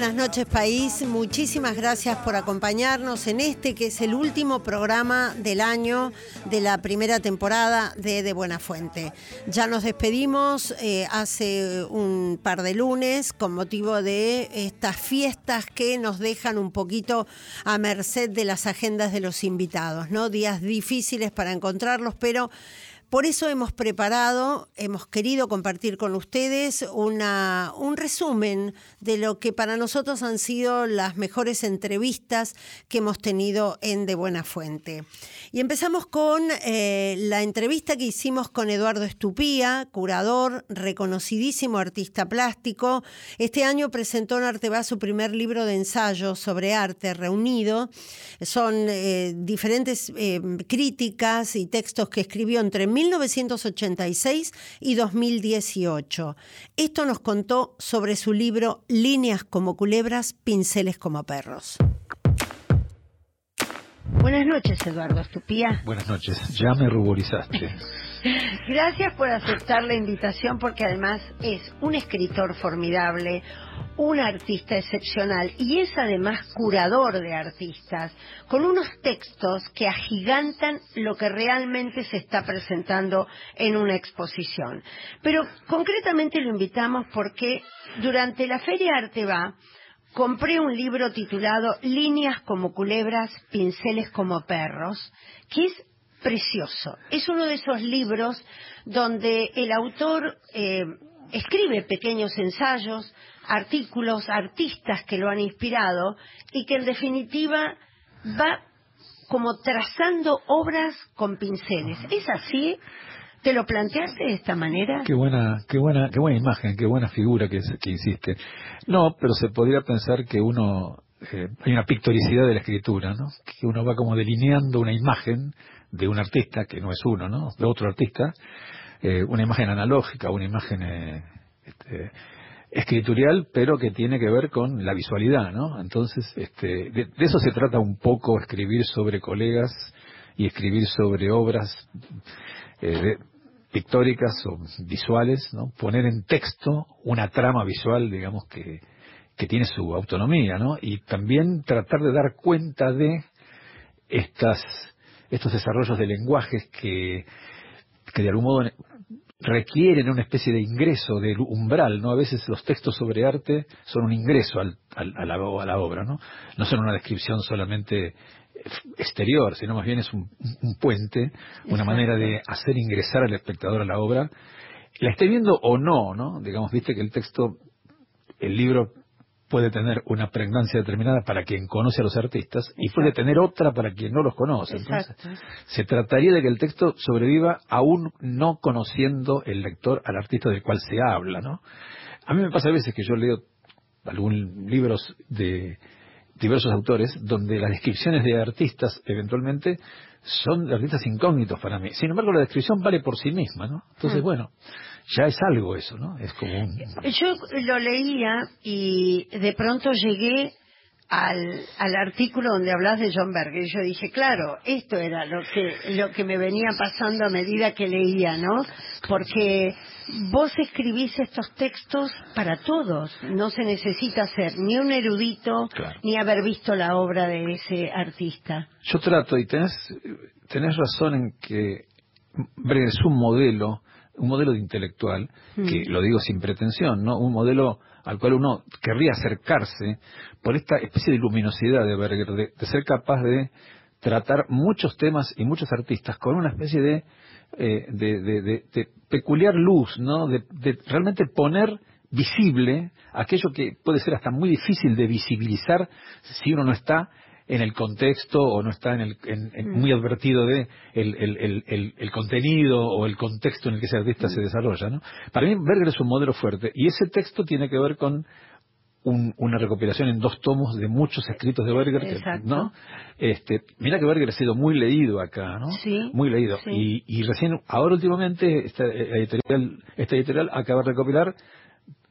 buenas noches país, muchísimas gracias por acompañarnos en este que es el último programa del año de la primera temporada de De Buena Fuente. Ya nos despedimos eh, hace un par de lunes con motivo de estas fiestas que nos dejan un poquito a merced de las agendas de los invitados, ¿no? Días difíciles para encontrarlos, pero por eso hemos preparado, hemos querido compartir con ustedes un resumen de lo que para nosotros han sido las mejores entrevistas que hemos tenido en De Buena Fuente. Y empezamos con eh, la entrevista que hicimos con Eduardo Estupía, curador, reconocidísimo artista plástico. Este año presentó en Arteba su primer libro de ensayo sobre arte reunido. Son eh, diferentes eh, críticas y textos que escribió entre 1986 y 2018. Esto nos contó sobre su libro Líneas como culebras, pinceles como perros. Buenas noches, Eduardo Estupía. Buenas noches, ya me ruborizaste. Gracias por aceptar la invitación porque además es un escritor formidable, un artista excepcional y es además curador de artistas, con unos textos que agigantan lo que realmente se está presentando en una exposición. Pero concretamente lo invitamos porque durante la Feria Arte Va, compré un libro titulado Líneas como culebras, pinceles como perros, que es precioso. Es uno de esos libros donde el autor eh, escribe pequeños ensayos, artículos, artistas que lo han inspirado y que en definitiva va como trazando obras con pinceles. ¿Es así? ¿Te lo planteaste de esta manera? Qué buena, qué buena, qué buena imagen, qué buena figura que, que hiciste. No, pero se podría pensar que uno eh, hay una pictoricidad de la escritura, ¿no? Que uno va como delineando una imagen de un artista que no es uno, ¿no? De otro artista, eh, una imagen analógica, una imagen eh, este, escritorial, pero que tiene que ver con la visualidad, ¿no? Entonces, este, de, eso se trata un poco escribir sobre colegas y escribir sobre obras eh, pictóricas o visuales, ¿no? Poner en texto una trama visual, digamos que que tiene su autonomía, ¿no? Y también tratar de dar cuenta de estas estos desarrollos de lenguajes que, que de algún modo requieren una especie de ingreso del umbral, ¿no? A veces los textos sobre arte son un ingreso al, al, a, la, a, la, obra, ¿no? No son una descripción solamente exterior, sino más bien es un, un puente, una manera de hacer ingresar al espectador a la obra, la esté viendo o no, ¿no? Digamos, viste que el texto, el libro puede tener una pregnancia determinada para quien conoce a los artistas y puede tener otra para quien no los conoce. Entonces, se trataría de que el texto sobreviva aún no conociendo el lector al artista del cual se habla, ¿no? A mí me pasa a veces que yo leo algún libros de diversos autores donde las descripciones de artistas eventualmente son de artistas incógnitos para mí. Sin embargo, la descripción vale por sí misma, ¿no? Entonces, mm. bueno, ya es algo eso, ¿no? Es como un... Yo lo leía y de pronto llegué al, al artículo donde hablas de John Berger y yo dije, claro, esto era lo que, lo que me venía pasando a medida que leía, ¿no? Porque vos escribís estos textos para todos, no se necesita ser ni un erudito ni haber visto la obra de ese artista. Yo trato, y tenés, tenés razón en que Berger es un modelo un modelo de intelectual, que mm. lo digo sin pretensión, ¿no? Un modelo al cual uno querría acercarse por esta especie de luminosidad de Berger, de, ser capaz de tratar muchos temas y muchos artistas con una especie de, eh, de, peculiar luz, ¿no? De, realmente poner visible aquello que puede ser hasta muy difícil de visibilizar si uno no está en el contexto o no está en el, en, muy advertido de el, el, el, contenido o el contexto en el que ese artista se desarrolla. ¿no? Para mí Berger es un modelo fuerte y ese texto tiene que ver con un, una recopilación en dos tomos de muchos escritos de Berger, ¿no? Este, mira que Berger ha sido muy leído acá, ¿no? Sí, muy leído. Y, y recién, ahora últimamente, esta editorial, esta editorial acaba de recopilar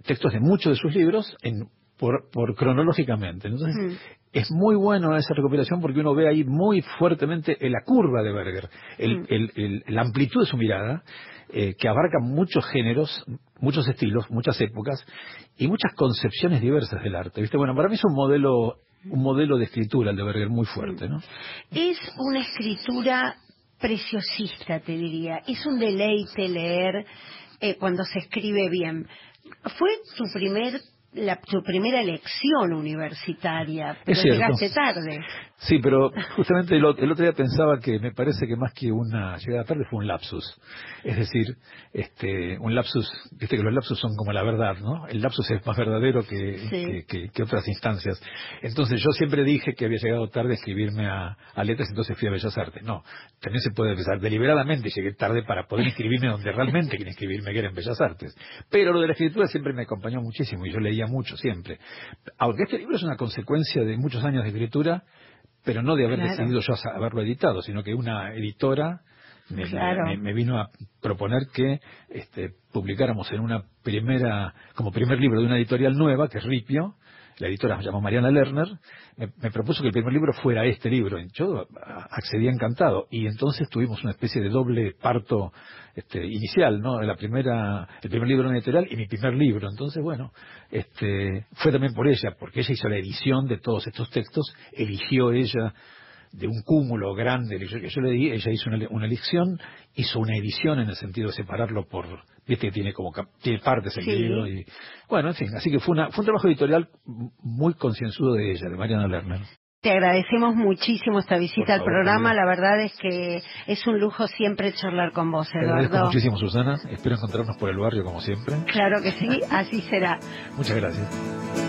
textos de muchos de sus libros en por, por cronológicamente. Entonces, es muy bueno esa recopilación porque uno ve ahí muy fuertemente la curva de Berger, mm. la amplitud de su mirada, eh, que abarca muchos géneros, muchos estilos, muchas épocas y muchas concepciones diversas del arte. ¿Viste? Bueno, para mí es un modelo un modelo de escritura el de Berger muy fuerte, ¿no? Es una escritura preciosista, te diría. Es un deleite leer eh, cuando se escribe bien. Fue tu primer la, tu primera elección universitaria, pero llegaste tarde. Sí, pero justamente el, otro día pensaba que me parece que más que una llegada tarde fue un lapsus. Es decir, este, un lapsus, viste que los lapsus son como la verdad, ¿no? El lapsus es más verdadero que, que, otras instancias. Entonces yo siempre dije que había llegado tarde a escribirme a, a letras, entonces fui a Bellas Artes. No, también se puede pensar, deliberadamente llegué tarde para poder inscribirme donde realmente quería inscribirme, que era en Bellas Artes. Pero lo de la escritura siempre me acompañó muchísimo y yo leía mucho siempre. Aunque este libro es una consecuencia de muchos años de escritura, pero no de haber decidido yo haberlo editado, sino que una editora me, vino a proponer que este, publicáramos en una primera, como primer libro de una editorial nueva, que es Ripio, la editora se llamó Mariana Lerner, me, propuso que el primer libro fuera este libro. Yo accedí encantado y entonces tuvimos una especie de doble parto este, inicial, ¿no? La primera, el primer libro editorial y mi primer libro. Entonces, bueno, este, fue también por ella, porque ella hizo la edición de todos estos textos, eligió ella de un cúmulo grande que yo le di, ella hizo una, elección, hizo una edición en el sentido de separarlo por, viste que tiene como tiene partes el libro y bueno, en fin, así que fue una fue un trabajo editorial muy concienzudo de ella, de Mariana Lerner. Te agradecemos muchísimo esta visita al programa. La verdad es que es un lujo siempre charlar con vos, Eduardo. Te agradezco muchísimo, Susana. Espero encontrarnos por el barrio como siempre. Claro que sí, así será. Muchas gracias.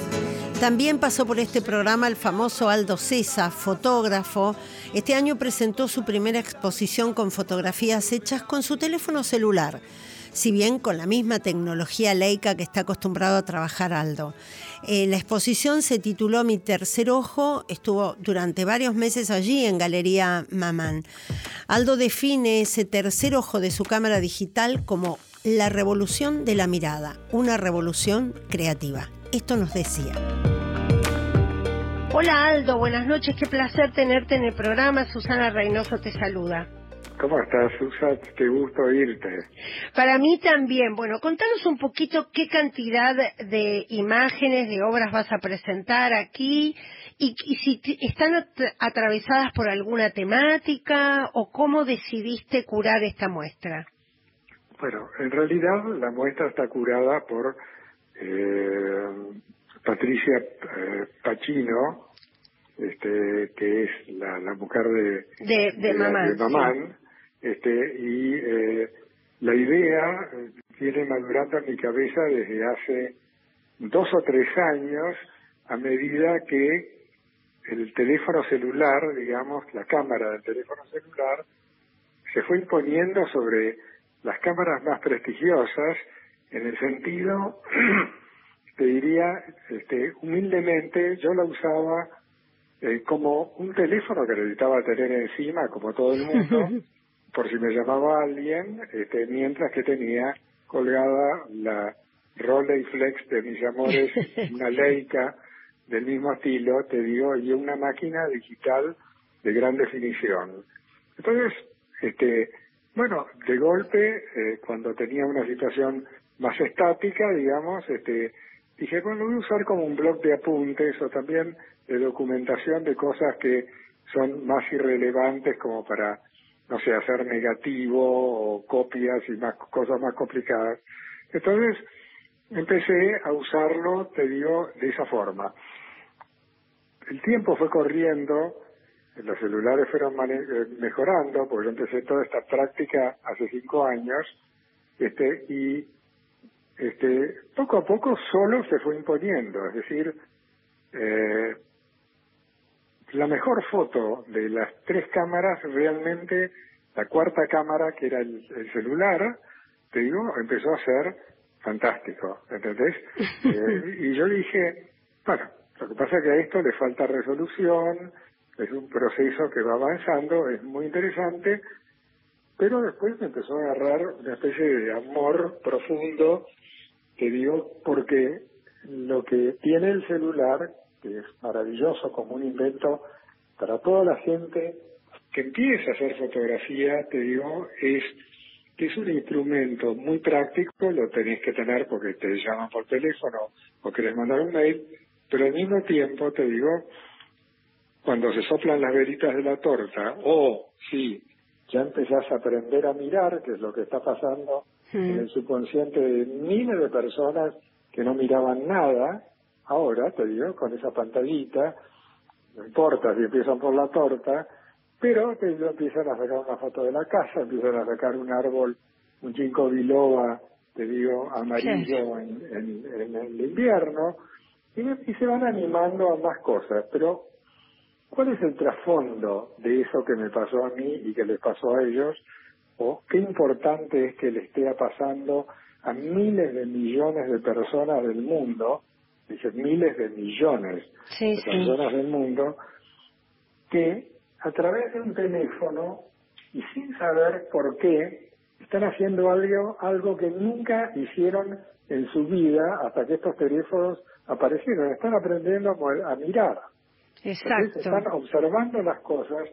También pasó por este programa el famoso Aldo César, fotógrafo. Este año presentó su primera exposición con fotografías hechas con su teléfono celular si bien con la misma tecnología leica que está acostumbrado a trabajar Aldo. Eh, la exposición se tituló Mi tercer ojo, estuvo durante varios meses allí en Galería Mamán. Aldo define ese tercer ojo de su cámara digital como la revolución de la mirada, una revolución creativa. Esto nos decía. Hola Aldo, buenas noches, qué placer tenerte en el programa. Susana Reynoso te saluda. ¿Cómo estás, Susana? Qué gusto oírte. Para mí también. Bueno, contanos un poquito qué cantidad de imágenes, de obras vas a presentar aquí y, si están atravesadas por alguna temática o cómo decidiste curar esta muestra. Bueno, en realidad la muestra está curada por eh, Patricia eh, Pacino, este, que es la, mujer de, de, Mamán, este, y eh, la idea viene madurando en mi cabeza desde hace dos o tres años a medida que el teléfono celular, digamos, la cámara del teléfono celular, se fue imponiendo sobre las cámaras más prestigiosas en el sentido, te diría, este, humildemente, yo la usaba eh, como un teléfono que necesitaba tener encima, como todo el mundo, por si me llamaba alguien, este, mientras que tenía colgada la Flex de mis amores, una Leica del mismo estilo, te digo, y una máquina digital de gran definición. Entonces, este, bueno, de golpe, eh, cuando tenía una situación más estática, digamos, este, dije, bueno, voy a usar como un blog de apuntes o también de documentación de cosas que son más irrelevantes como para, no sé, hacer negativo o copias y más cosas más complicadas. Entonces, empecé a usarlo, te digo, de esa forma. El tiempo fue corriendo, los celulares fueron eh, mejorando, porque yo empecé toda esta práctica hace cinco años, este, y este, poco a poco solo se fue imponiendo, es decir, eh, la mejor foto de las tres cámaras realmente, la cuarta cámara que era el, celular, te digo, empezó a ser fantástico, ¿entendés? Eh, y yo dije, bueno, lo que pasa es que a esto le falta resolución, es un proceso que va avanzando, es muy interesante, pero después me empezó a agarrar una especie de amor profundo, te digo, porque lo que tiene el celular, que es maravilloso como un invento para toda la gente que empieza a hacer fotografía, te digo, es que es un instrumento muy práctico, lo tenés que tener porque te llaman por teléfono o querés mandar un mail, pero al mismo tiempo, te digo, cuando se soplan las veritas de la torta, o si ya empezás a aprender a mirar, que es lo que está pasando en el subconsciente de miles de personas que no miraban nada, ahora te digo, con esa pantallita, no importa si empiezan por la torta, pero te empiezan a sacar una foto de la casa, empiezan a sacar un árbol, un ginkgo biloba, te digo, amarillo en, en, el invierno, y, y se van animando a más cosas, pero ¿Cuál es el trasfondo de eso que me pasó a mí y que les pasó a ellos? ¿O qué importante es que le esté pasando a miles de millones de personas del mundo, dice miles de millones de personas del mundo, que a través de un teléfono y sin saber por qué están haciendo algo, algo que nunca hicieron en su vida hasta que estos teléfonos aparecieron. Están aprendiendo a mirar. Exacto. están observando las cosas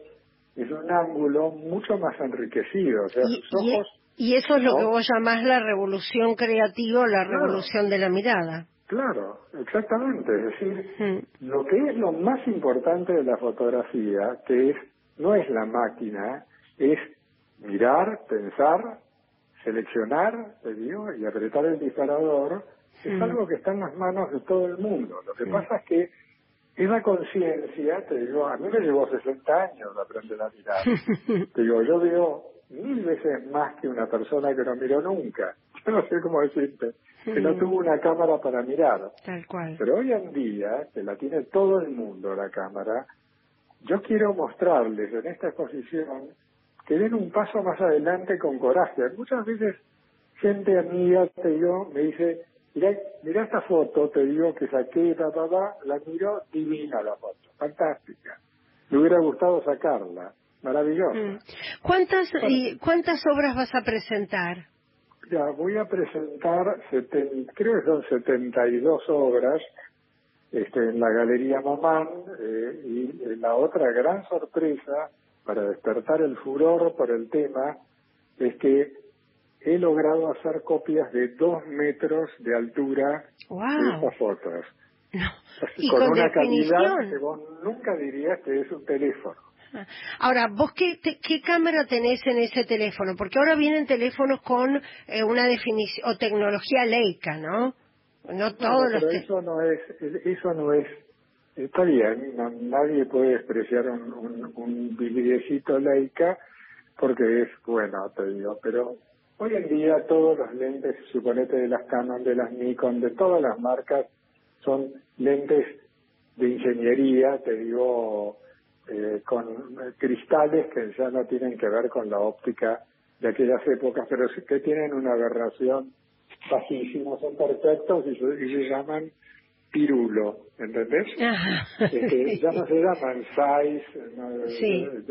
desde un ángulo mucho más enriquecido. O sea, y, sus ojos, y, eso es lo que vos llamás la revolución creativa la revolución de la mirada. Claro, exactamente. Es decir, lo que es lo más importante de la fotografía, que es no es la máquina, es mirar, pensar, seleccionar, te digo, y apretar el disparador, es algo que está en las manos de todo el mundo. Lo que pasa es que esa conciencia, te digo, a mí me llevó 60 años aprender a mirar. te digo, yo veo mil veces más que una persona que no miró nunca. Yo no sé cómo decirte, que no tuvo una cámara para mirar. Tal cual. Pero hoy en día, que la tiene todo el mundo la cámara, yo quiero mostrarles en esta exposición que den un paso más adelante con coraje. Muchas veces gente amiga, te digo, me dice, Mirá, mirá esta foto, te digo que saqué, ta, la miro divina la foto, fantástica. Me hubiera gustado sacarla, maravillosa. Mm. ¿Cuántas, y, ¿Cuántas obras vas a presentar? Ya, voy a presentar, creo que son 72 obras este, en la Galería Mamán eh, y la otra gran sorpresa para despertar el furor por el tema es que he logrado hacer copias de dos metros de altura de estas fotos. con, una calidad que vos nunca dirías que es un teléfono. Ahora, ¿vos qué, qué cámara tenés en ese teléfono? Porque ahora vienen teléfonos con eh, una definición, o tecnología Leica, ¿no? No todos los... eso no es, eso no es, está bien, nadie puede despreciar un, un, un Leica porque es bueno, te digo, pero Hoy en día todos los lentes, suponete de las Canon, de las Nikon, de todas las marcas, son lentes de ingeniería, te digo, eh, con cristales que ya no tienen que ver con la óptica de aquellas épocas, pero que tienen una aberración bajísimos, son perfectos y se, y se llaman pirulo, ¿entendés? Este, ya no se llaman size, no,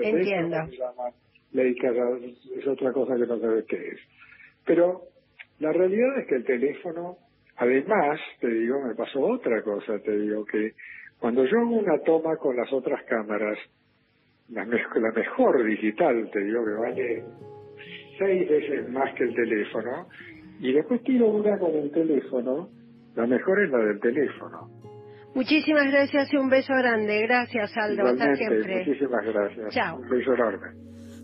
entiendo. No se llaman Leica, es otra cosa que no sabes qué es. Pero la realidad es que el teléfono, además, te digo, me pasó otra cosa, te digo, que cuando yo hago una toma con las otras cámaras, la, me- la mejor digital, te digo, que vale seis veces más que el teléfono, y después tiro una con el teléfono, la mejor es la del teléfono. Muchísimas gracias y un beso grande. Gracias, Aldo. Hasta siempre. muchísimas gracias. Chao. Un beso enorme.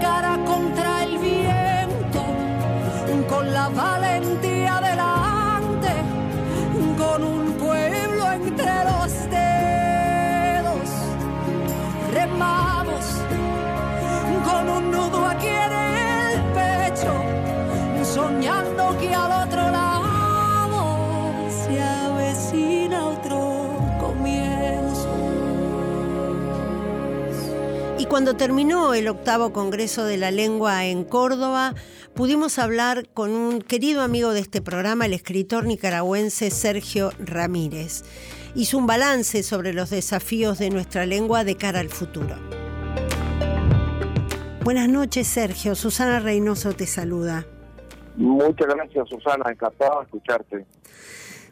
cara contra el viento, con la valentía delante, con un pueblo entre los dedos. Remamos con un nudo aquí en el pecho, soñando que al otro cuando terminó el octavo Congreso de la Lengua en Córdoba, pudimos hablar con un querido amigo de este programa, el escritor nicaragüense Sergio Ramírez. Hizo un balance sobre los desafíos de nuestra lengua de cara al futuro. Buenas noches, Sergio. Susana Reynoso te saluda. Muchas gracias, Susana. Encantado de escucharte.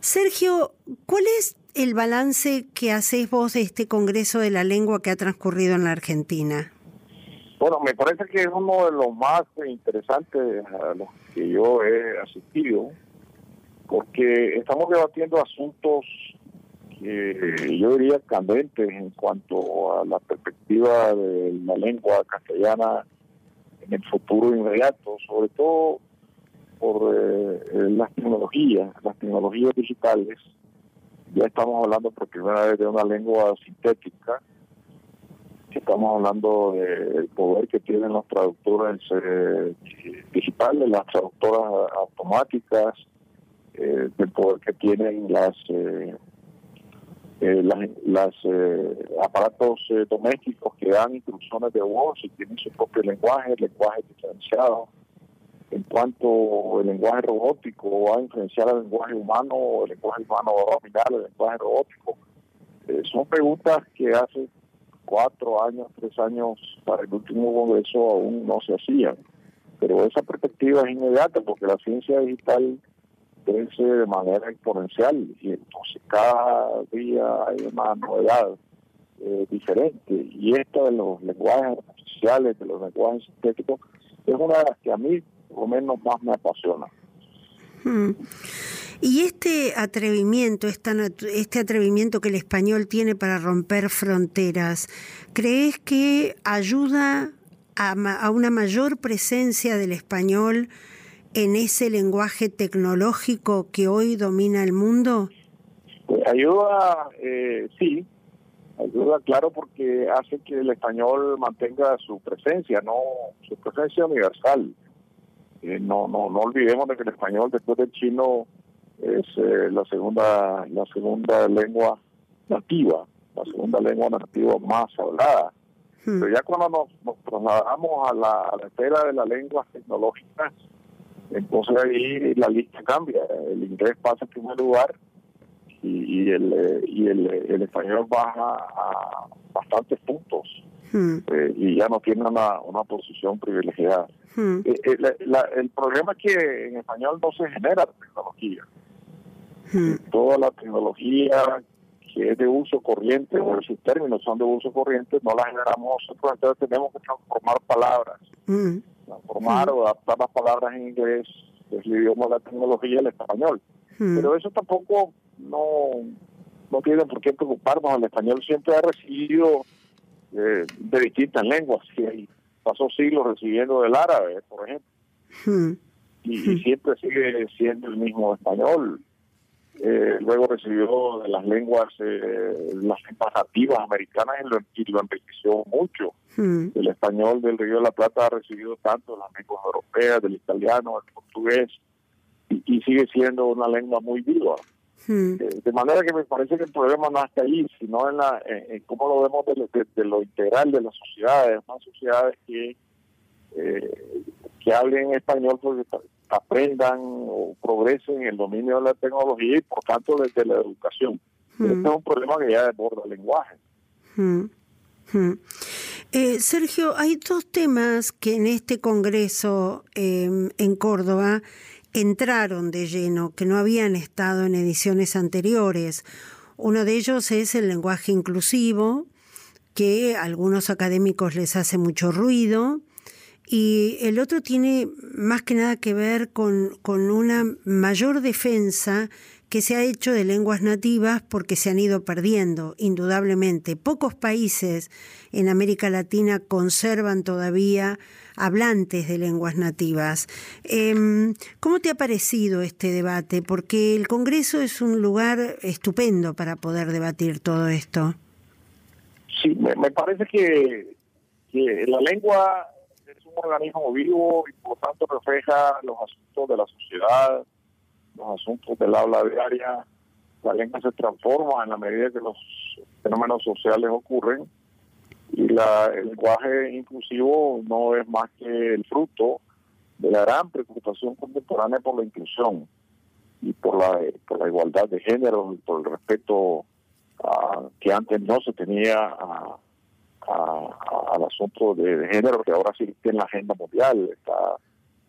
Sergio, ¿cuál es el balance que haces vos de este Congreso de la Lengua que ha transcurrido en la Argentina? Bueno, me parece que es uno de los más interesantes a los que yo he asistido, porque estamos debatiendo asuntos que yo diría candentes en cuanto a la perspectiva de la lengua castellana en el futuro inmediato, sobre todo por eh, las tecnologías, las tecnologías digitales. Ya estamos hablando por primera vez de una lengua sintética, estamos hablando del poder que tienen los traductores eh, digitales, las traductoras automáticas, eh, del poder que tienen las eh, eh, las, las eh, aparatos domésticos que dan instrucciones de voz y tienen su propio lenguaje, lenguaje diferenciado. En cuanto el lenguaje robótico va a influenciar al lenguaje humano, el lenguaje humano va a dominar el lenguaje robótico, eh, son preguntas que hace cuatro años, tres años para el último congreso aún no se hacían. Pero esa perspectiva es inmediata porque la ciencia digital crece de manera exponencial y entonces cada día hay una novedad eh, diferente y esta de los lenguajes artificiales, de los lenguajes sintéticos, es una de las que a mí por lo menos más me apasiona. Hmm. Y este atrevimiento, este atrevimiento que el español tiene para romper fronteras, ¿crees que ayuda a, una mayor presencia del español en ese lenguaje tecnológico que hoy domina el mundo? Pues ayuda, eh, sí, ayuda, claro, porque hace que el español mantenga su presencia, no su presencia universal. Eh, no, no, no olvidemos de que el español después del chino es eh, la segunda, la segunda lengua nativa, la segunda lengua nativa más hablada. Hmm. Pero ya cuando nos, nos trasladamos a la, a la esfera de las lenguas tecnológicas, entonces ahí la lista cambia. El inglés pasa en primer lugar y, y el, eh, y el, el español baja a bastantes puntos Hmm. eh, y ya no tiene una, una posición privilegiada. Hmm. Eh, eh, la- la- el problema es que en español no se genera tecnología. Hmm. Toda la tecnología que es de uso corriente, o sus términos son de uso corriente, no la generamos nosotros, entonces tenemos que transformar palabras, transformar o adaptar las palabras en inglés, que es el idioma de la tecnología, al español. Pero eso tampoco no, no tiene por qué preocuparnos. El español siempre ha recibido eh, de distintas lenguas. y pasó siglos recibiendo del árabe, por ejemplo, Hmm. y, y siempre sigue siendo el mismo español. Eh, luego recibió de las lenguas, eh, las lenguas nativas americanas y lo, y lo enriqueció mucho. Hmm. El español del Río de la Plata ha recibido tanto de las lenguas europeas, del italiano, del portugués, y, y sigue siendo una lengua muy viva. Hmm. De manera que me parece que el problema no está ahí, sino en, la, en, en cómo lo vemos de, lo- de- de lo integral de las sociedades, más sociedades que, eh, que hablen español porque aprendan o progresen en el dominio de la tecnología y por tanto desde la educación. Hmm. Este es un problema que ya desborda el lenguaje. Mm, mm. Eh, Sergio, hay dos temas que en este Congreso eh, en Córdoba entraron de lleno, que no habían estado en ediciones anteriores. Uno de ellos es el lenguaje inclusivo, que a algunos académicos les hace mucho ruido, y el otro tiene más que nada que ver con, con una mayor defensa que se ha hecho de lenguas nativas porque se han ido perdiendo, indudablemente. Pocos países en América Latina conservan todavía hablantes de lenguas nativas. Em, ¿Cómo te ha parecido este debate? Porque el Congreso es un lugar estupendo para poder debatir todo esto. Sí, me, parece que, que la lengua es un organismo vivo y por lo tanto refleja los asuntos de la sociedad, los asuntos del habla diaria. La lengua se transforma en la medida que los fenómenos sociales ocurren y la, el lenguaje inclusivo no es más que el fruto de la gran preocupación contemporánea por la inclusión y por la, por la igualdad de género y por el respeto ah, que antes no se tenía a- a- a- al asunto de, de género que ahora sí está en la agenda mundial, está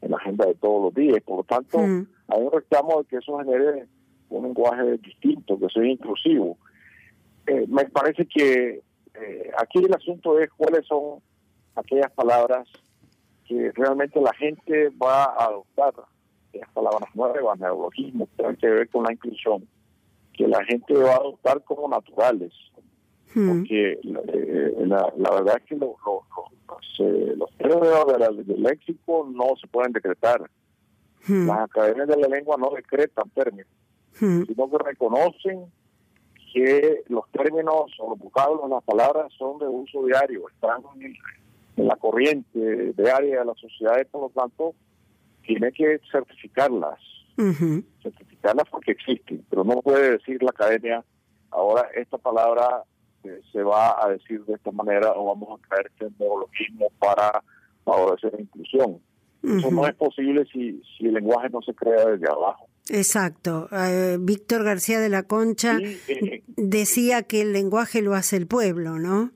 en la agenda de todos los días. Por lo tanto, Mm. hay un reclamo de que eso genere un lenguaje distinto, que sea inclusivo. Eh, me parece que eh, aquí el asunto es cuáles son aquellas palabras que realmente la gente va a adoptar, aquellas palabras nuevas, neologismos, que tienen que ver con la inclusión, que la gente va a adoptar como naturales, Mm, porque eh, la, la verdad es que lo- lo- lo- los, eh, los términos de del léxico no se pueden decretar. mm, Las academias de la lengua no decretan términos, mm, sino que reconocen que los términos o los vocablos, las palabras son de uso diario, están en, en la corriente diaria de la sociedad y por lo tanto tiene que certificarlas, certificarlas porque existen, pero no puede decir la academia, ahora esta palabra eh, se va a decir de esta manera o vamos a crear este neologismo para favorecer la inclusión. Eso no es posible si, si el lenguaje no se crea desde abajo. Exacto. Eh, Víctor García de la Concha eh, decía que el lenguaje lo hace el pueblo, ¿no?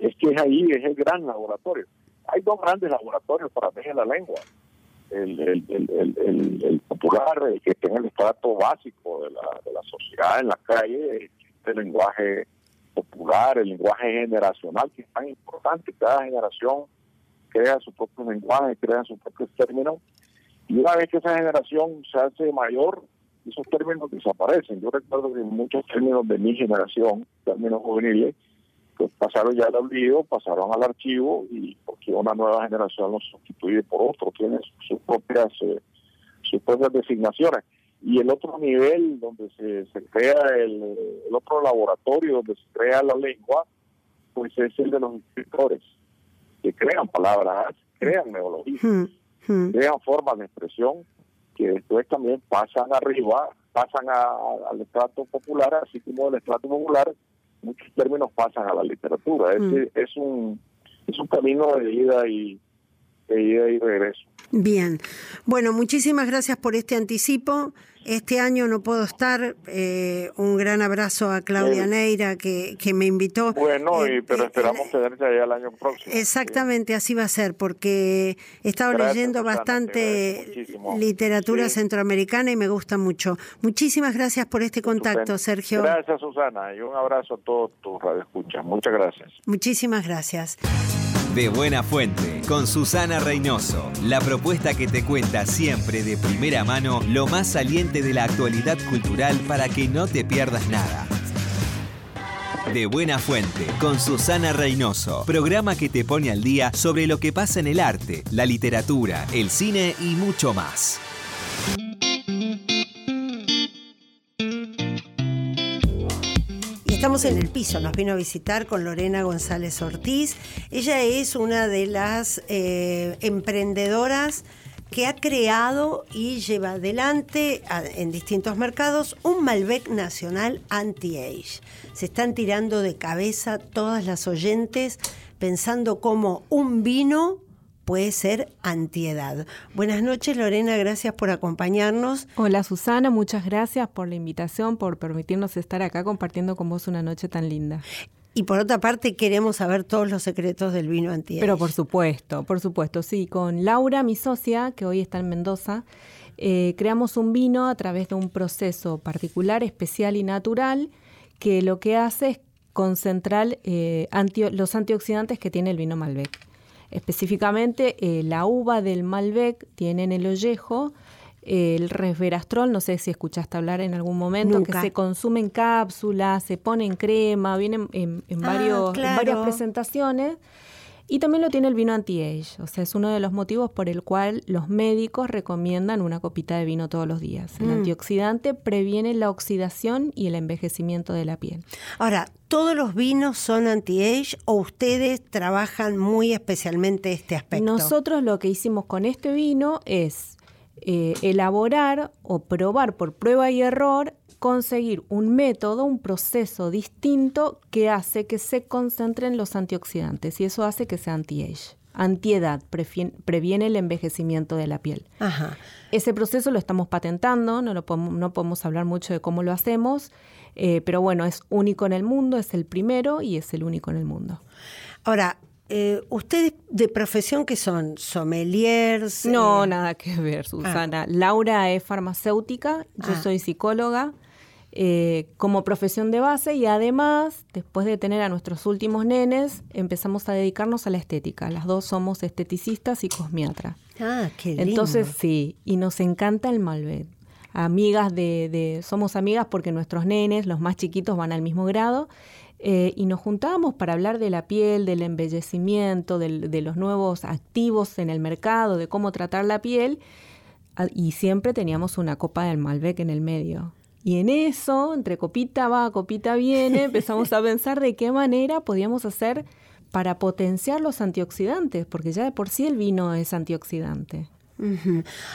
es que es ahí, es el gran laboratorio. Hay dos grandes laboratorios para mí en la lengua. El, el, el, el, el- el popular, el que está en el estrato básico de la, de la sociedad, en la calle, el lenguaje popular, el lenguaje generacional, que es tan importante. Cada generación crea su propio lenguaje, crea sus propios términos. Y una vez que esa generación se hace mayor, esos términos desaparecen. Yo recuerdo que muchos términos de mi generación, términos juveniles, pues pasaron ya al olvido, pasaron al archivo y porque una nueva generación los sustituye por otro, tiene sus propias eh, sus propias designaciones. Y el otro nivel donde se, se crea el, el otro laboratorio donde se crea la lengua, pues es el de los escritores, que crean palabras, crean neologismos, Mm, mm, crean formas de expresión que después también pasan arriba, pasan a- al estrato popular, así como del estrato popular, muchos términos pasan a la literatura. Mm. Ese es un es un camino de ida y de ida y regreso. Bien, bueno, muchísimas gracias por este anticipo. Este año no puedo estar. Eh, un gran abrazo a Claudia Neira que, que me invitó. Bueno, Eh, y, pero eh, esperamos tenerte allá el año próximo. Exactamente, así va a ser, porque he estado Gracias, leyendo Susana, bastante literatura Sí. centroamericana y me gusta mucho. Muchísimas gracias por este contacto, Estupendo. Sergio. Gracias, Susana, y un abrazo a todos tus radioescuchas. Muchas gracias. Muchísimas gracias. De Buena Fuente, con Susana Reynoso. La propuesta que te cuenta siempre de primera mano lo más saliente de la actualidad cultural para que no te pierdas nada. De Buena Fuente, con Susana Reynoso. Programa que te pone al día sobre lo que pasa en el arte, la literatura, el cine y mucho más. Estamos en el piso, nos vino a visitar con Lorena González Ortiz. Ella es una de las eh, emprendedoras que ha creado y lleva adelante en distintos mercados un Malbec Nacional Anti-Age. Se están tirando de cabeza todas las oyentes pensando cómo un vino puede ser antiedad. Buenas noches Lorena, gracias por acompañarnos. Hola Susana, muchas gracias por la invitación, por permitirnos estar acá compartiendo con vos una noche tan linda. Y por otra parte queremos saber todos los secretos del vino anti-age. Pero por supuesto, por supuesto, sí, con Laura, mi socia, que hoy está en Mendoza, eh, creamos un vino a través de un proceso particular, especial y natural, que lo que hace es concentrar eh, anti- los antioxidantes que tiene el vino Malbec. Específicamente, eh, la uva del Malbec tiene en el ollejo eh, el resverastrol, no sé si escuchaste hablar en algún momento, Nunca. que se consume en cápsulas, se pone en crema, viene en, Ah, varios, en varias presentaciones. Y también lo tiene el vino anti-age, o sea, es uno de los motivos por el cual los médicos recomiendan una copita de vino todos los días. El Mm. antioxidante previene la oxidación y el envejecimiento de la piel. Ahora, ¿todos los vinos son anti-age o ustedes trabajan muy especialmente este aspecto? Nosotros lo que hicimos con este vino es eh, elaborar o probar por prueba y error, conseguir un método, un proceso distinto que hace que se concentren los antioxidantes y eso hace que sea anti-age. Antiedad, previene el envejecimiento de la piel. Ajá. Ese proceso lo estamos patentando, no, lo podemos, no podemos hablar mucho de cómo lo hacemos, eh, pero bueno, es único en el mundo, es el primero y es el único en el mundo. Ahora, eh, ¿ustedes de profesión qué son? ¿Sommeliers? No, Eh, nada que ver, Susana. Laura es farmacéutica, yo Ah. soy psicóloga eh, como profesión de base y además, después de tener a nuestros últimos nenes, empezamos a dedicarnos a la estética. Las dos somos esteticistas y cosmiatra. Ah, qué lindo. Entonces, sí, y nos encanta el Malbec. Amigas de, de- somos amigas porque nuestros nenes, los más chiquitos, van al mismo grado. eh, y nos juntábamos para hablar de la piel, del embellecimiento, del- de los nuevos activos en el mercado, de cómo tratar la piel. Ah, Y siempre teníamos una copa del Malbec en el medio. Y en eso, entre copita va, copita viene, empezamos a pensar de qué manera podíamos hacer para potenciar los antioxidantes, porque ya de por sí el vino es antioxidante.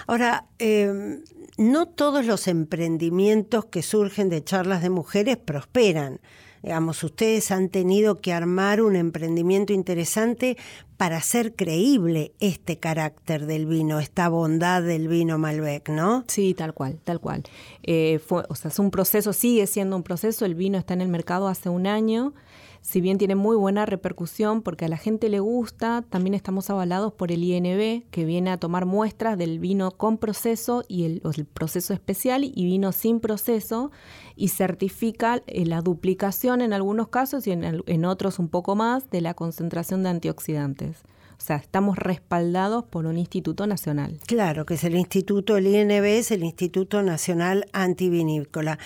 Ahora, eh, no todos los emprendimientos que surgen de charlas de mujeres prosperan. Digamos, ustedes han tenido que armar un emprendimiento interesante para hacer creíble este carácter del vino, esta bondad del vino Malbec, ¿no? Sí, tal cual, tal cual. Eh, fue, o sea, es un proceso, sigue siendo un proceso. El vino está en el mercado hace un año. Si bien tiene muy buena repercusión porque a la gente le gusta, también estamos avalados por el INB, que viene a tomar muestras del vino con proceso y el, proceso especial y vino sin proceso y certifica eh, la duplicación en algunos casos y en, en otros un poco más de la concentración de antioxidantes. O sea, estamos respaldados por un instituto nacional. Claro, que es el Instituto, el INB es el Instituto Nacional Antivinícola.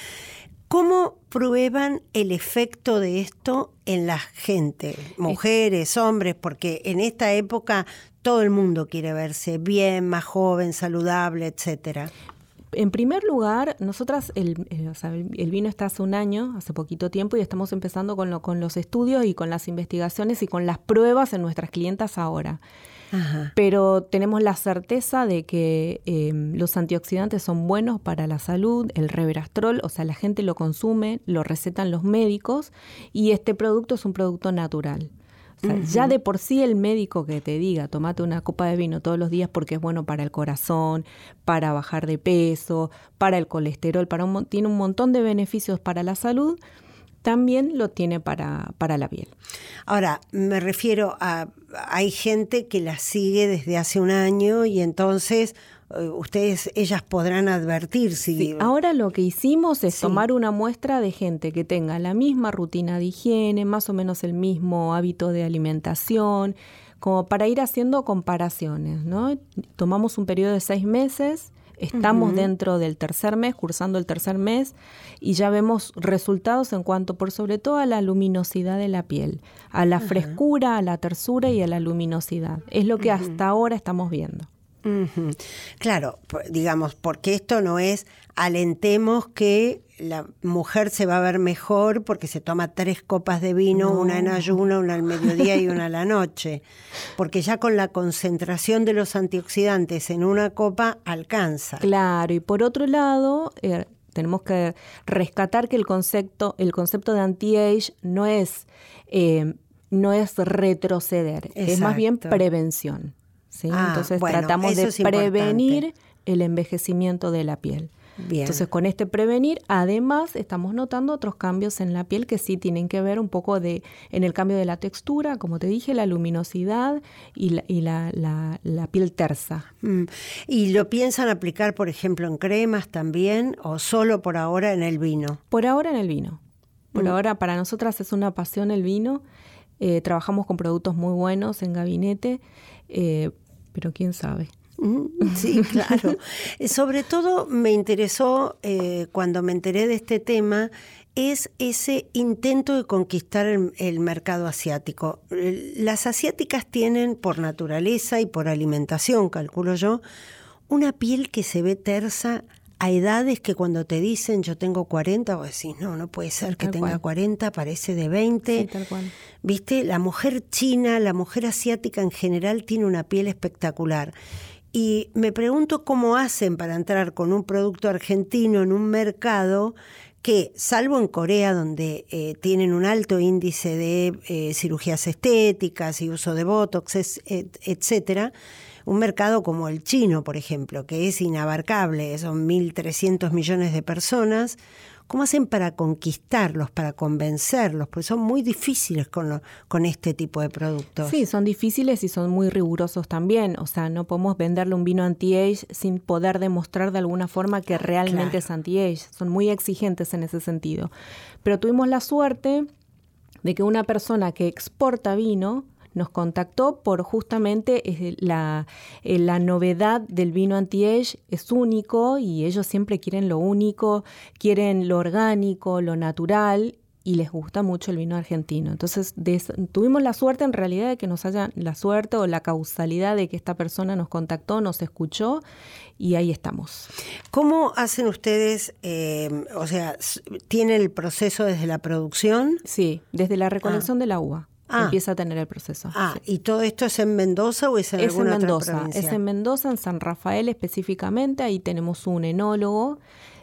¿Cómo prueban el efecto de esto en la gente, mujeres, hombres? Porque en esta época todo el mundo quiere verse bien, más joven, saludable, etcétera. En primer lugar, nosotras, el, vino está hace un año, hace poquito tiempo, y estamos empezando con, lo- con los estudios y con las investigaciones y con las pruebas en nuestras clientas ahora. Ajá. Pero tenemos la certeza de que eh, los antioxidantes son buenos para la salud, el reverastrol, o sea, la gente lo consume, lo recetan los médicos, y este producto es un producto natural. O Ya de por sí el médico que te diga, tomate una copa de vino todos los días porque es bueno para el corazón, para bajar de peso, para el colesterol, para un, tiene un montón de beneficios para la salud, también lo tiene para, para la piel. Ahora, me refiero a, hay gente que la sigue desde hace un año y entonces eh, ustedes, ellas podrán advertir si... Ahora lo que hicimos es tomar una muestra de gente que tenga la misma rutina de higiene, más o menos el mismo hábito de alimentación, como para ir haciendo comparaciones, ¿no? Tomamos un periodo de seis meses, estamos dentro del tercer mes, cursando el tercer mes, y ya vemos resultados en cuanto por sobre todo a la luminosidad de la piel, a la frescura, a la tersura y a la luminosidad. Es lo que hasta ahora estamos viendo. Claro, digamos, porque esto no es alentemos que la mujer se va a ver mejor porque se toma tres copas de vino, una en ayuno, una al mediodía y una a la noche. Porque ya con la concentración de los antioxidantes en una copa alcanza. Claro, y por otro lado, eh, tenemos que rescatar que el concepto, el concepto de anti-age no es, eh, no es retroceder, es más bien prevención. Ah, Entonces tratamos de prevenir el envejecimiento de la piel. Entonces, con este prevenir, además estamos notando otros cambios en la piel que sí tienen que ver un poco de, en el cambio de la textura, como te dije, la luminosidad y la, y la, la, piel tersa. Mm. ¿Y lo piensan aplicar, por ejemplo, en cremas también o solo por ahora en el vino? Por ahora en el vino. Por mm. ahora, para nosotras es una pasión el vino. Eh, trabajamos con productos muy buenos en gabinete. Eh, pero quién sabe. Sí, claro. Eh, sobre todo me interesó eh, cuando me enteré de este tema es ese intento de conquistar el, mercado asiático. Las asiáticas tienen por naturaleza y por alimentación, calculo yo, una piel que se ve tersa a edades que cuando te dicen yo tengo 40, vos decís, no, no puede ser que tenga 40, parece de 20. Sí, tal cual. Viste, la mujer china, la mujer asiática en general tiene una piel espectacular. Y me pregunto cómo hacen para entrar con un producto argentino en un mercado que, salvo en Corea, donde eh, tienen un alto índice de eh, cirugías estéticas y uso de botox, etcétera, un mercado como el chino, por ejemplo, que es inabarcable, son 1.300 millones de personas, ¿Cómo hacen para conquistarlos, para convencerlos? Porque son muy difíciles con, con este tipo de productos. Sí, son difíciles y son muy rigurosos también. O sea, no podemos venderle un vino anti-age sin poder demostrar de alguna forma que realmente es anti-age. Son muy exigentes en ese sentido. Pero tuvimos la suerte de que una persona que exporta vino nos contactó por justamente eh, la, eh, la novedad del vino anti-age es único y ellos siempre quieren lo único, quieren lo orgánico, lo natural y les gusta mucho el vino argentino. Entonces tuvimos la suerte en realidad de que nos haya la suerte o la causalidad de que esta persona nos contactó, nos escuchó y ahí estamos. ¿Cómo hacen ustedes, eh, o sea, tiene el proceso desde la producción? Sí, desde la recolección ah. de la uva. Ah. empieza a tener el proceso. Ah, ¿y todo esto es en Mendoza o es en es en Mendoza, Es en Mendoza, en San Rafael específicamente, ahí tenemos un enólogo.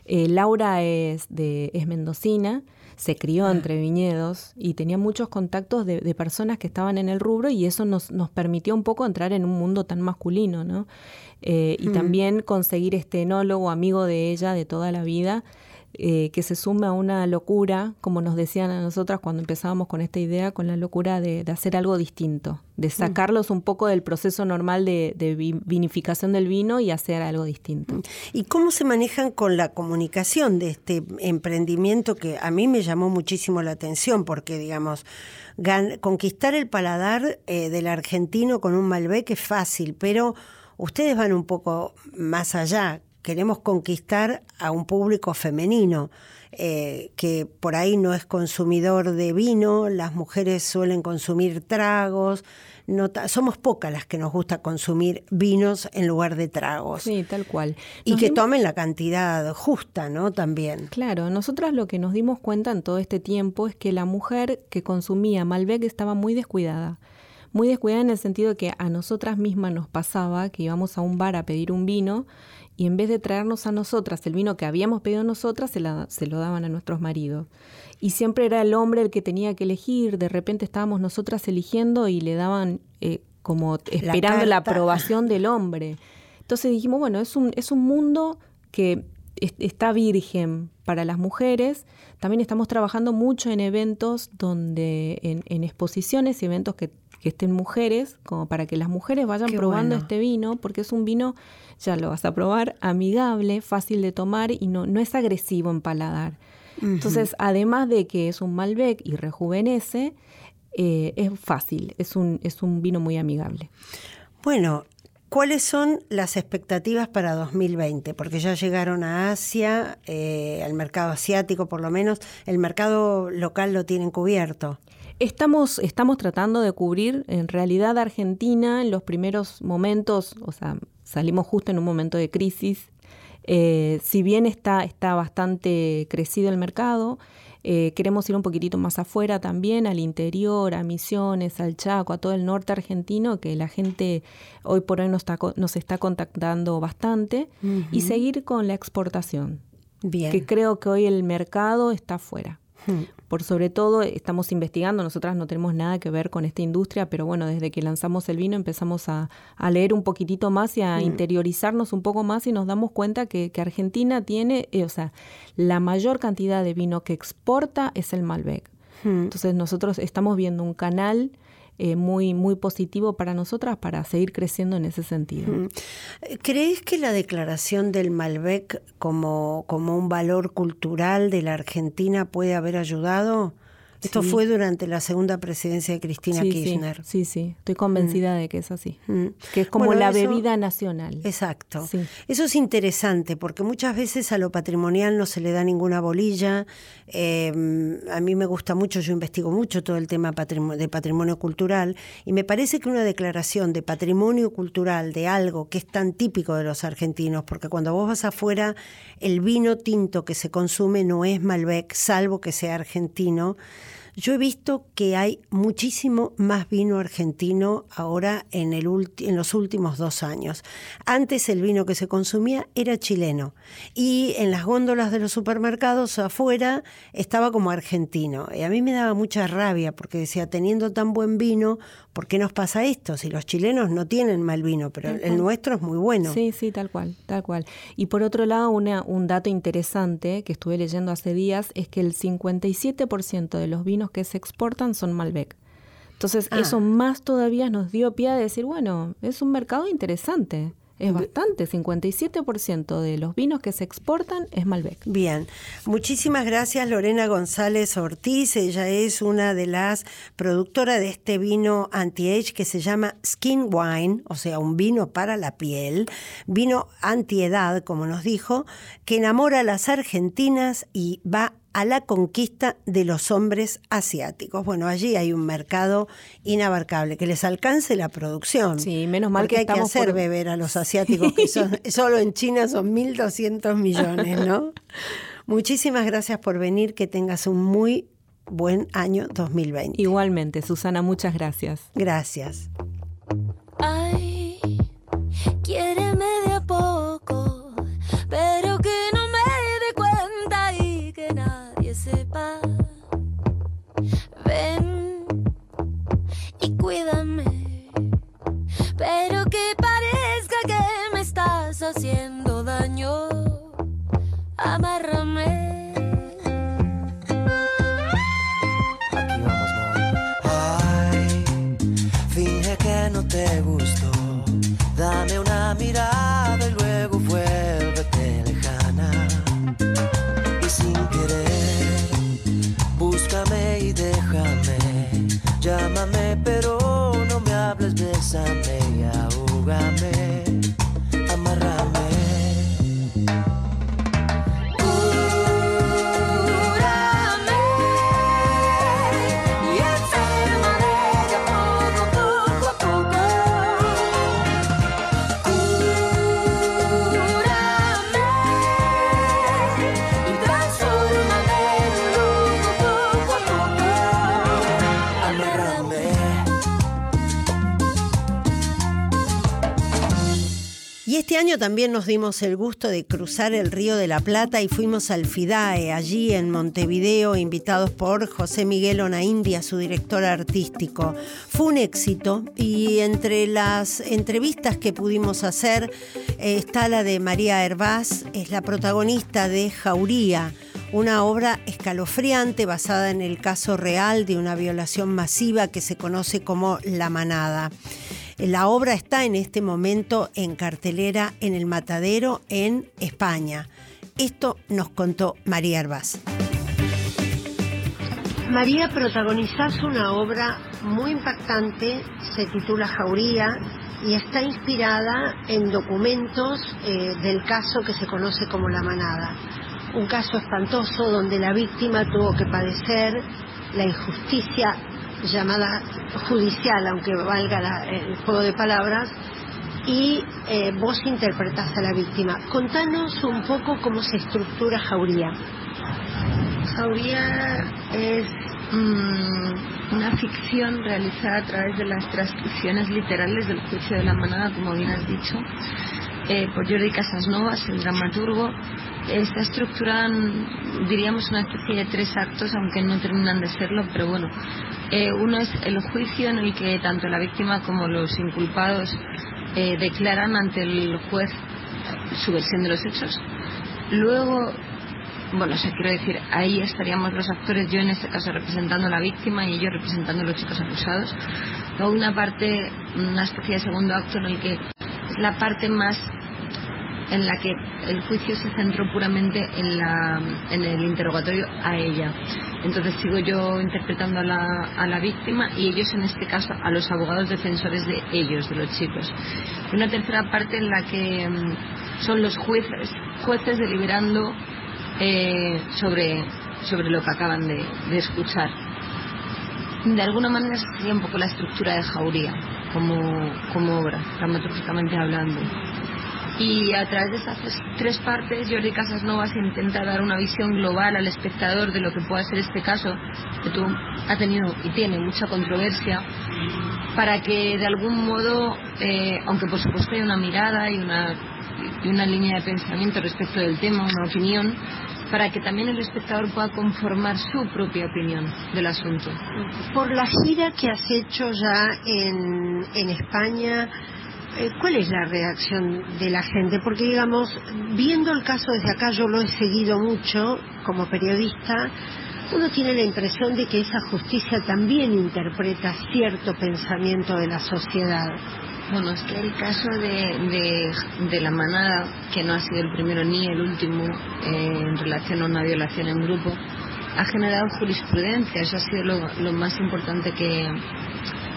Eh, Laura es, de, es mendocina, se crió ah. entre viñedos y tenía muchos contactos de, personas que estaban en el rubro y eso nos, nos permitió un poco entrar en un mundo tan masculino, ¿no? Eh, y mm. también conseguir este enólogo, amigo de ella de toda la vida, eh, que se sume a una locura, como nos decían a nosotras cuando empezábamos con esta idea, con la locura de, hacer algo distinto, de mm. sacarlos un poco del proceso normal de, vinificación del vino y hacer algo distinto. Mm. ¿Y cómo se manejan con la comunicación de este emprendimiento que a mí me llamó muchísimo la atención? Porque, digamos, conquistar el paladar eh, del argentino con un Malbec es fácil, pero ustedes van un poco más allá queremos conquistar a un público femenino, eh, que por ahí no es consumidor de vino, las mujeres suelen consumir tragos, somos pocas las que nos gusta consumir vinos en lugar de tragos. Sí, tal cual. y que tomen la cantidad justa, ¿no? También. Claro, nosotras lo que nos dimos cuenta en todo este tiempo es que la mujer que consumía Malbec estaba muy descuidada muy descuidada en el sentido de que a nosotras mismas nos pasaba que íbamos a un bar a pedir un vino y en vez de traernos a nosotras el vino que habíamos pedido nosotras, se, se lo daban a nuestros maridos. Y siempre era el hombre el que tenía que elegir, de repente estábamos nosotras eligiendo y le daban eh, como esperando la, aprobación del hombre. Entonces dijimos, bueno, es un, es un mundo que está virgen para las mujeres. También estamos trabajando mucho en eventos donde, en, exposiciones y eventos que, estén mujeres, como para que las mujeres vayan probando este vino, porque es un vino, ya lo vas a probar, amigable, fácil de tomar y no, no es agresivo en paladar. Entonces, además de que es un Malbec y rejuvenece, eh, es fácil, es un, es un vino muy amigable. Bueno, ¿Cuáles son las expectativas para 2020? Porque ya llegaron a Asia, eh, al mercado asiático por lo menos, el mercado local lo tienen cubierto. Estamos, estamos tratando de cubrir en realidad Argentina en los primeros momentos, o sea, salimos justo en un momento de crisis. Eh, si bien está, está bastante crecido el mercado, eh, queremos ir un poquitito más afuera también, al interior, a Misiones, al Chaco, a todo el norte argentino, que la gente hoy por hoy nos está, nos está contactando bastante, y seguir con la exportación. Bien. Que creo que hoy el mercado está afuera. Por sobre todo estamos investigando, nosotras no tenemos nada que ver con esta industria, pero bueno, desde que lanzamos el vino empezamos a, leer un poquitito más y a mm. interiorizarnos un poco más y nos damos cuenta que, Argentina tiene, eh, o sea, la mayor cantidad de vino que exporta es el Malbec. Entonces nosotros estamos viendo un canal eh, muy, muy positivo para nosotras para seguir creciendo en ese sentido. ¿Crees que la declaración del Malbec como, como un valor cultural de la Argentina puede haber ayudado? Esto fue durante la segunda presidencia de Cristina Kirchner. Sí, sí, estoy convencida mm. de que es así. Mm. Que es como la bebida nacional. Exacto. Eso es interesante porque muchas veces a lo patrimonial no se le da ninguna bolilla. Em, a mí me gusta mucho, yo investigo mucho todo el tema de patrimonio cultural y me parece que una declaración de patrimonio cultural de algo que es tan típico de los argentinos, porque cuando vos vas afuera, el vino tinto que se consume no es Malbec, salvo que sea argentino. Yo he visto que hay muchísimo más vino argentino ahora en, el en los últimos dos años. Antes el vino que se consumía era chileno y en las góndolas de los supermercados afuera estaba como argentino. Y a mí me daba mucha rabia porque decía, teniendo tan buen vino, ¿por qué nos pasa esto? Si los chilenos no tienen mal vino, pero el nuestro es muy bueno. Sí, sí, tal cual, tal cual. Y por otro lado, una, un dato interesante que estuve leyendo hace días es que el 57% de los vinos que se exportan son Malbec. Entonces, ah. eso más todavía nos dio pie a decir, bueno, es un mercado interesante. Es bastante, 57% de los vinos que se exportan es Malbec. Bien, muchísimas gracias Lorena González Ortiz. Ella es una de las productoras de este vino anti-age que se llama Skin Wine, o sea, un vino para la piel, vino anti-edad, como nos dijo, que enamora a las argentinas y va a la conquista de los hombres asiáticos. Bueno, allí hay un mercado inabarcable, que les alcance la producción. Sí, menos mal que hay que hacer beber a los asiáticos, que son, solo en China son 1.200 millones, ¿no? Muchísimas gracias por venir, que tengas un muy buen año 2020. Igualmente, Susana, muchas gracias. Gracias. Ay, cuídame, pero que parezca que me estás haciendo daño. Amárrame. Bésame y ahógame. Año también nos dimos el gusto de cruzar el Río de la Plata y fuimos al FIDAE, allí en Montevideo, invitados por José Miguel Onaindia, su director artístico. Fue un éxito y entre las entrevistas que pudimos hacer eh, está la de María Hervás, es la protagonista de Jauría, una obra escalofriante basada en el caso real de una violación masiva que se conoce como La Manada. La obra está en este momento en cartelera en el Matadero en España. Esto nos contó María Herbaz. María, protagonizás una obra muy impactante, se titula Jauría y está inspirada en documentos eh, del caso que se conoce como La Manada. Un caso espantoso donde la víctima tuvo que padecer la injusticia llamada judicial, aunque valga el juego de palabras, y eh, vos interpretás a la víctima. Contanos un poco cómo se estructura Jauría. Jauría es mm, una ficción realizada a través de las transcripciones literales del juicio de la manada, como bien has dicho, eh, por Jordi Casasnovas, el dramaturgo. Está estructurada, diríamos, una especie de tres actos, aunque no terminan de serlo, pero bueno, eh, uno es el juicio en el que tanto la víctima como los inculpados eh, declaran ante el juez su versión de los hechos. Luego, bueno, o sea, quiero decir, ahí estaríamos los actores, yo en este caso representando a la víctima y ellos representando a los chicos acusados. Luego una parte, una especie de segundo acto en el que es la parte más en la que el juicio se centró puramente en, la, el interrogatorio a ella. Entonces sigo yo interpretando a la, a la víctima y ellos en este caso a los abogados defensores de ellos, de los chicos. Una tercera parte en la que mm, son los jueces, jueces deliberando eh, sobre, sobre lo que acaban de, de escuchar. De alguna manera sería un poco la estructura de Jauría como, como obra, dramatúrgicamente hablando. Y a través de estas tres partes, Jordi Casas Novas intenta dar una visión global al espectador de lo que puede ser este caso, que tú ha tenido y tiene mucha controversia, para que de algún modo, eh, aunque por supuesto hay una mirada y una, y una línea de pensamiento respecto del tema, una opinión, para que también el espectador pueda conformar su propia opinión del asunto. Por la gira que has hecho ya en, en España, ¿Cuál es la reacción de la gente? Porque, digamos, viendo el caso desde acá, yo lo he seguido mucho como periodista, uno tiene la impresión de que esa justicia también interpreta cierto pensamiento de la sociedad. Bueno, es que el caso de, de, la manada, que no ha sido el primero ni el último eh, en relación a una violación en grupo, ha generado jurisprudencia. Eso ha sido lo, lo más importante que,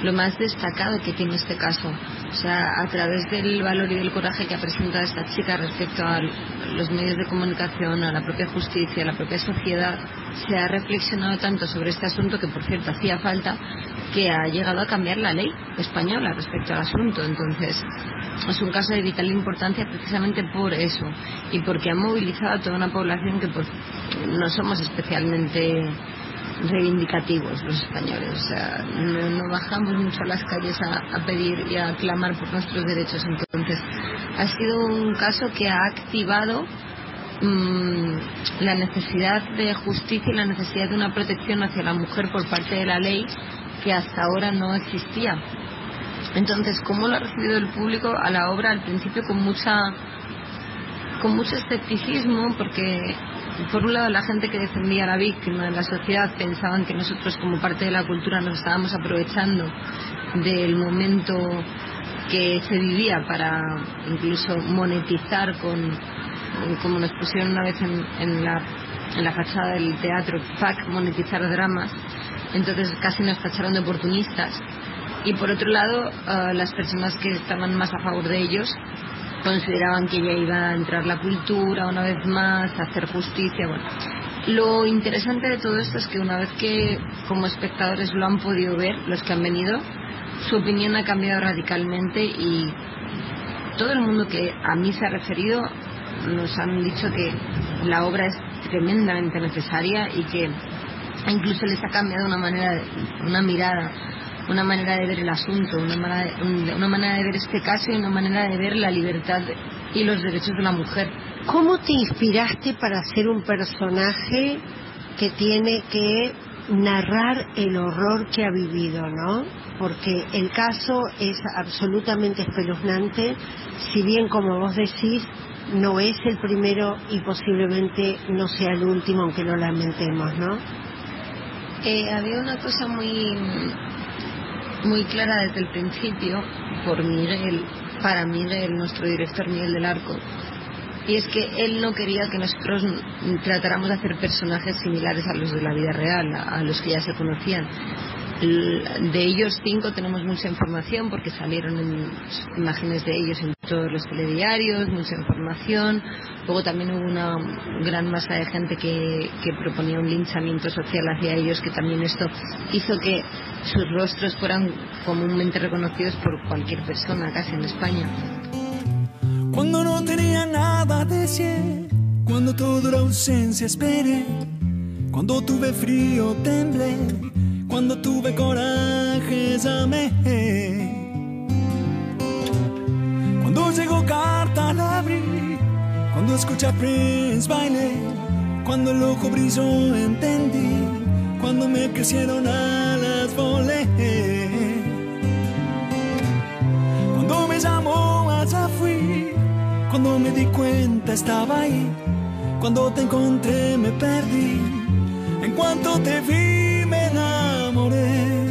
lo más destacado que tiene este caso. O sea, a través del valor y del coraje que ha presentado esta chica respecto a los medios de comunicación, a la propia justicia, a la propia sociedad, se ha reflexionado tanto sobre este asunto que, por cierto, hacía falta que ha llegado a cambiar la ley española respecto al asunto. Entonces, es un caso de vital importancia precisamente por eso y porque ha movilizado a toda una población que pues, no somos especialmente reivindicativos los españoles. O sea, no, bajamos mucho a las calles a, pedir y a clamar por nuestros derechos. Entonces, ha sido un caso que ha activado mm, la necesidad de justicia y la necesidad de una protección hacia la mujer por parte de la ley que hasta ahora no existía. Entonces, ¿cómo lo ha recibido el público a la obra? Al principio con mucha con mucho escepticismo porque por un lado la gente que defendía la víctima de la sociedad pensaban que nosotros como parte de la cultura nos estábamos aprovechando del momento que se vivía para incluso monetizar con como nos pusieron una vez en, la, en la fachada del teatro FAC monetizar dramas. Entonces casi nos tacharon de oportunistas. Y por otro lado eh, las personas que estaban más a favor de ellos consideraban que ya iba a entrar la cultura una vez más, a hacer justicia. Bueno, lo interesante de todo esto es que una vez que como espectadores lo han podido ver, los que han venido, su opinión ha cambiado radicalmente y todo el mundo que a mí se ha referido nos han dicho que la obra es tremendamente necesaria y que incluso les ha cambiado una manera, una mirada una manera de ver el asunto, una manera de, una manera de ver este caso y una manera de ver la libertad y los derechos de la mujer. ¿Cómo te inspiraste para ser un personaje que tiene que narrar el horror que ha vivido, ¿no? Porque el caso es absolutamente espeluznante, si bien como vos decís, no es el primero y posiblemente no sea el último, aunque lo lamentemos, ¿no? Eh, había una cosa muy muy clara desde el principio por Miguel, para Miguel, nuestro director Miguel del Arco, y es que él no quería que nosotros tratáramos de hacer personajes similares a los de la vida real, a los que ya se conocían. De ellos cinco tenemos mucha información porque salieron en imágenes de ellos en todos los telediarios, mucha información. Luego también hubo una gran masa de gente que, que proponía un linchamiento social hacia ellos, que también esto hizo que sus rostros fueran comúnmente reconocidos por cualquier persona casi en España. Cuando no tenía nada decir, cuando toda la ausencia esperé, cuando tuve frío temblé, cuando tuve coraje amé. Cuando llegó carta la abrí, cuando escuché a Prince bailé, cuando el ojo brilló entendí, cuando me crecieron alas volé. Cuando me llamó allá fui cuando me di cuenta estaba ahí. Cuando te encontré me perdí. En cuanto te vi me enamoré.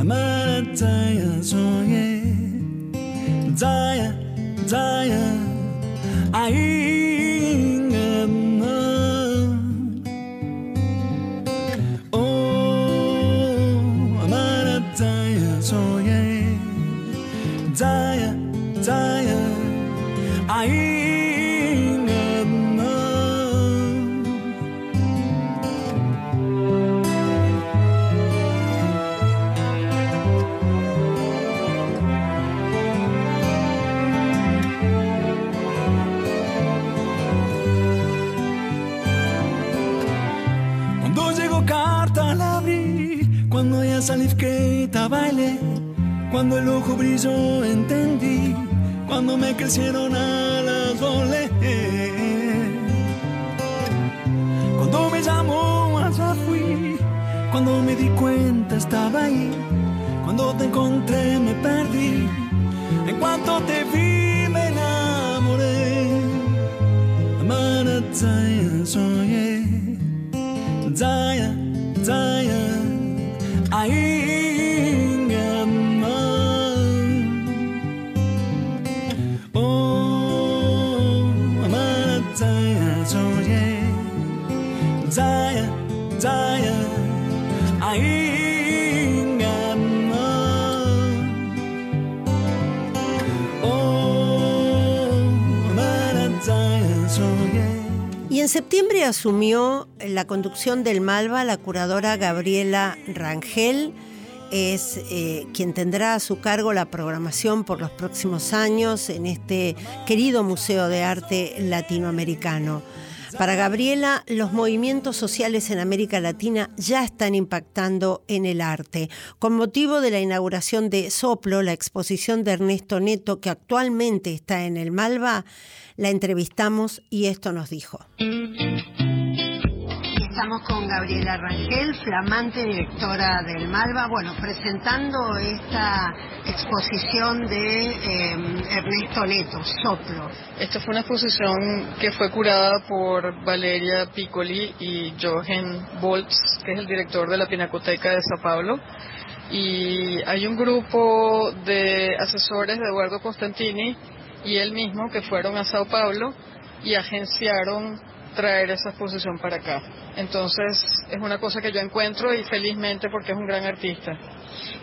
Amar Zaya soñé. Zion, Zion, I. cuando el ojo brilló entendí cuando me crecieron alas volé. Cuando me llamó allá fui, cuando me di cuenta estaba ahí, cuando te encontré me perdí, en cuanto te vi Y en septiembre asumió la conducción del Malva la curadora Gabriela Rangel. Es eh, quien tendrá a su cargo la programación por los próximos años en este querido Museo de Arte Latinoamericano. Para Gabriela, los movimientos sociales en América Latina ya están impactando en el arte. Con motivo de la inauguración de Soplo, la exposición de Ernesto Neto, que actualmente está en el Malva, la entrevistamos y esto nos dijo. Estamos con Gabriela Rangel, flamante directora del Malva, bueno, presentando esta exposición de eh, Ernesto Neto, Soplo. Esta fue una exposición que fue curada por Valeria Piccoli y Jochen Boltz, que es el director de la Pinacoteca de Sao Paulo. Y hay un grupo de asesores de Eduardo Costantini y él mismo que fueron a Sao Paulo y agenciaron traer esa exposición para acá. Entonces es una cosa que yo encuentro y felizmente porque es un gran artista.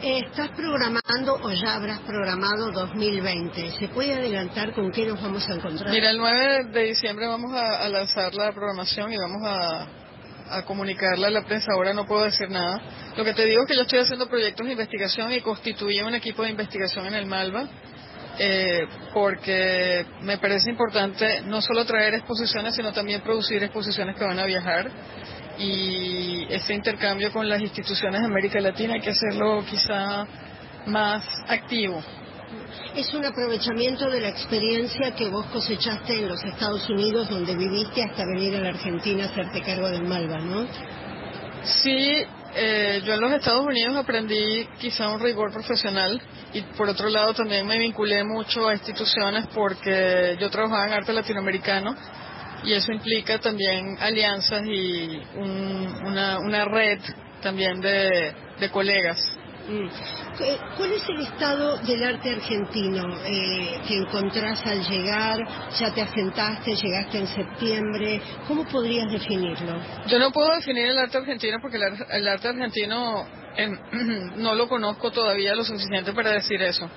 ¿Estás programando o ya habrás programado 2020? ¿Se puede adelantar con qué nos vamos a encontrar? Mira, el 9 de diciembre vamos a, a lanzar la programación y vamos a, a comunicarla a la prensa. Ahora no puedo decir nada. Lo que te digo es que yo estoy haciendo proyectos de investigación y constituí un equipo de investigación en el Malva eh, porque me parece importante no solo traer exposiciones, sino también producir exposiciones que van a viajar. y ese intercambio con las instituciones de América Latina hay que hacerlo quizá más activo. Es un aprovechamiento de la experiencia que vos cosechaste en los Estados Unidos, donde viviste hasta venir a la Argentina a hacerte cargo del Malva, ¿no? Sí, eh, yo en los Estados Unidos aprendí quizá un rigor profesional y por otro lado también me vinculé mucho a instituciones porque yo trabajaba en arte latinoamericano y eso implica también alianzas y una, una red también de, de colegas. Mm. ¿Cuál es el estado del arte argentino eh, que encontrás al llegar? ¿Ya te asentaste, llegaste en septiembre? ¿Cómo podrías definirlo? Yo no puedo definir el arte argentino porque el, arte argentino em, no lo conozco todavía lo suficiente para decir eso.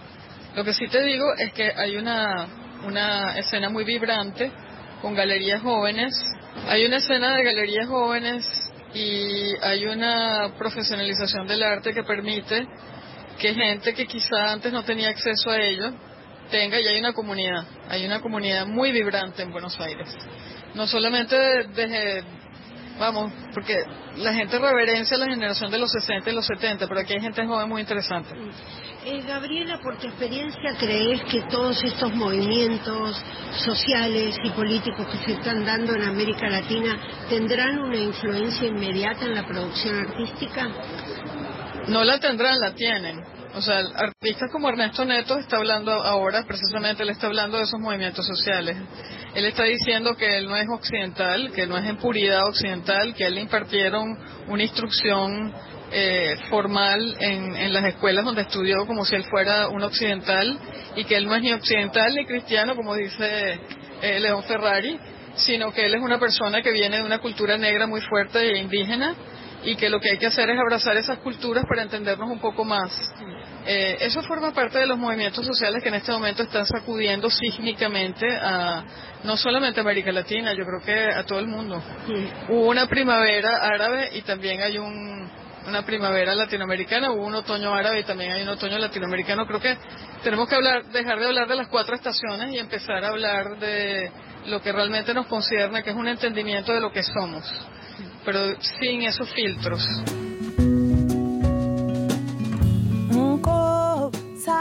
Lo que sí te digo es que hay una, una escena muy vibrante con galerías jóvenes. Hay una escena de galerías jóvenes y hay una profesionalización del arte que permite que gente que quizá antes no tenía acceso a ello tenga y hay una comunidad, hay una comunidad muy vibrante en Buenos Aires. No solamente desde, vamos, porque la gente reverencia la generación de los 60 y los 70, pero aquí hay gente joven muy interesante. Eh, Gabriela, por tu experiencia, ¿crees que todos estos movimientos sociales y políticos que se están dando en América Latina tendrán una influencia inmediata en la producción artística? No la tendrán, la tienen. O sea, artistas como Ernesto Neto está hablando ahora, precisamente él está hablando de esos movimientos sociales. Él está diciendo que él no es occidental, que no es en puridad occidental, que él le impartieron una instrucción eh, formal en, las escuelas donde estudió como si él fuera un occidental y que él no es ni occidental ni cristiano, como dice eh, León Ferrari, sino que él es una persona que viene de una cultura negra muy fuerte e indígena y que lo que hay que hacer es abrazar esas culturas para entendernos un poco más. Eh, eso forma parte de los movimientos sociales que en este momento están sacudiendo sísmicamente a no solamente a América Latina, yo creo que a todo el mundo. Hubo una primavera árabe y también hay un una primavera latinoamericana, hubo un otoño árabe y también hay un otoño latinoamericano. Creo que tenemos que hablar, dejar de hablar de las cuatro estaciones y empezar a hablar de lo que realmente nos concierne, que es un entendimiento de lo que somos, pero sin esos filtros.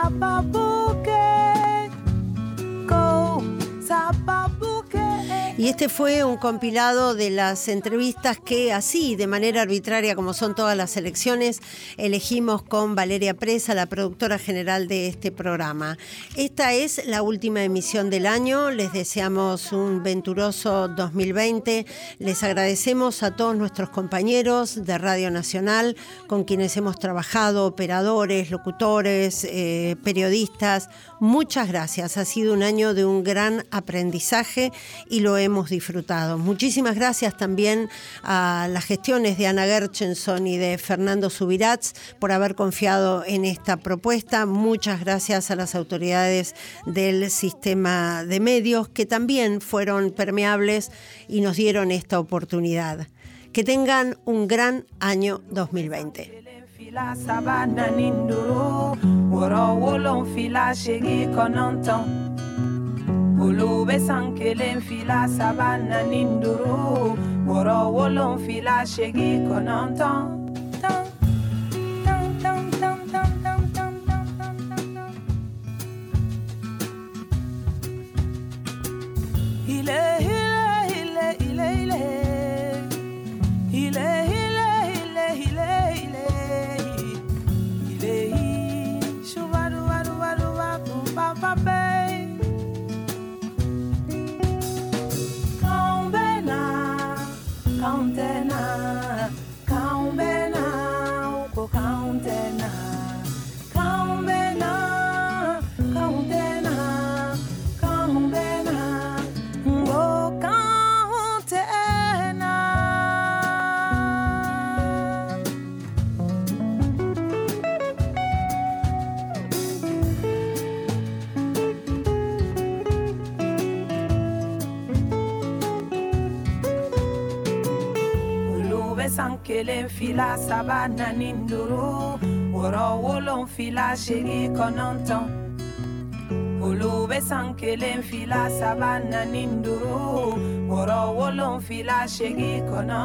zapabuque, go zapabuque. Y este fue un compilado de las entrevistas que así, de manera arbitraria, como son todas las elecciones, elegimos con Valeria Presa, la productora general de este programa. Esta es la última emisión del año. Les deseamos un venturoso 2020. Les agradecemos a todos nuestros compañeros de Radio Nacional con quienes hemos trabajado, operadores, locutores, eh, periodistas. Muchas gracias. Ha sido un año de un gran aprendizaje y lo hemos disfrutado. Muchísimas gracias también a las gestiones de Ana Gerchenson y de Fernando Subirats por haber confiado en esta propuesta. Muchas gracias a las autoridades del sistema de medios que también fueron permeables y nos dieron esta oportunidad. Que tengan un gran año 2020. Ulube sankelen fila sabana ninduru. Woro wolon fila shegi kononton fèlè ń filá sábà nání ń dúró wọ̀rọ̀ owó ló ń filá ṣeré kaná ń tán olùwé sankele ń filá sábà nání ń dúró wọ̀rọ̀ owó ló filá ṣeré kaná.